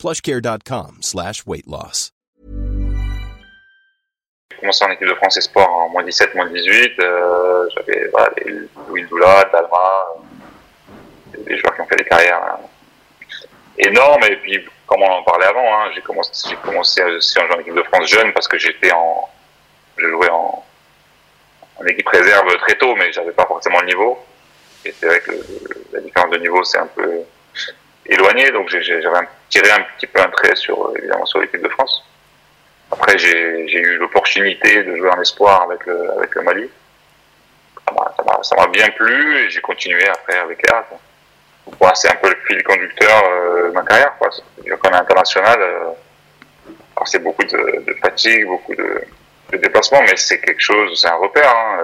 plushcare.com slash weight loss. J'ai commencé en équipe de France Espoir en moins 17, moins 18. Euh, J'avais voilà, Louis Doula, Dalma, euh, des joueurs qui ont fait des carrières euh, énormes. Et puis, comme on en parlait avant, hein, j'ai commencé, aussi en jouant en équipe de France jeune parce que j'étais en, je jouais en, en équipe réserve très tôt, mais j'avais pas forcément le niveau. Et c'est vrai que la différence de niveau, c'est un peu éloigné, donc j'avais tiré un petit peu un trait sur, euh, évidemment, sur l'équipe de France. Après, j'ai eu l'opportunité de jouer en espoir avec le, Mali. Ça m'a- bien plu et j'ai continué après avec R. c'est un peu le fil conducteur euh, de ma carrière. Quoi. Comme international, euh, c'est beaucoup de, fatigue, beaucoup de, de déplacements, mais c'est quelque chose, c'est un repère. Hein.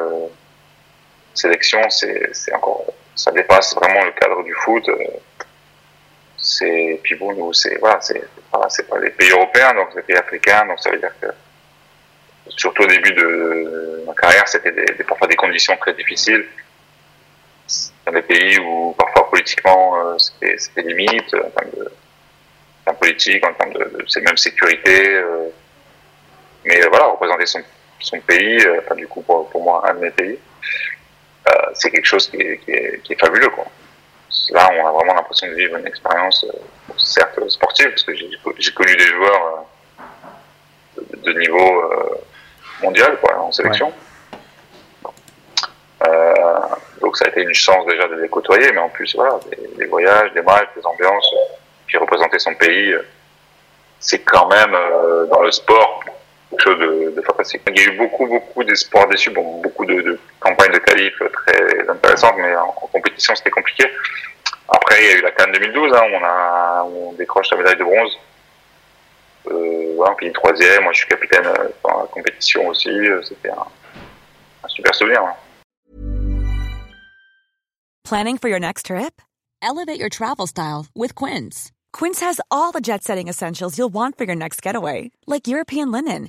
sélection, c'est encore, ça dépasse vraiment le cadre du foot. C'est puis bon, nous, c'est voilà, c'est c'est pas, c'est pas les pays européens, donc les pays africains, donc ça veut dire que surtout au début de ma carrière, c'était des, des- parfois des conditions très difficiles dans des pays où parfois politiquement euh, c'était limite en termes de en termes politiques, en termes de, de c'est même sécurité. euh, mais voilà, représenter son, son pays, euh, enfin, du coup pour, pour moi un de mes pays, euh, c'est quelque chose qui est, qui est, qui est fabuleux quoi. Là, on a vraiment l'impression de vivre une expérience, euh, certes sportive, parce que j'ai connu des joueurs euh, de, de niveau euh, mondial, quoi, en sélection. Donc ça a été une chance déjà de les côtoyer, mais en plus, voilà, des, des voyages, des matchs, des ambiances, puis représenter son pays, c'est quand même dans le sport de, de fantastique. Il y a eu beaucoup, beaucoup d'espoirs déçus, beaucoup de, campagnes de qualif très intéressantes, mais en, compétition c'était compliqué. Après, il y a eu la Cannes 2012, hein, on, a, on décroche la médaille de bronze. Euh, voilà, on finit troisième, moi je suis capitaine euh, dans la compétition aussi, euh, c'était un, un super souvenir. hein. Planning for your next trip? Elevate your travel style with Quince. Quince has all the jet setting essentials you'll want for your next getaway, like European linen,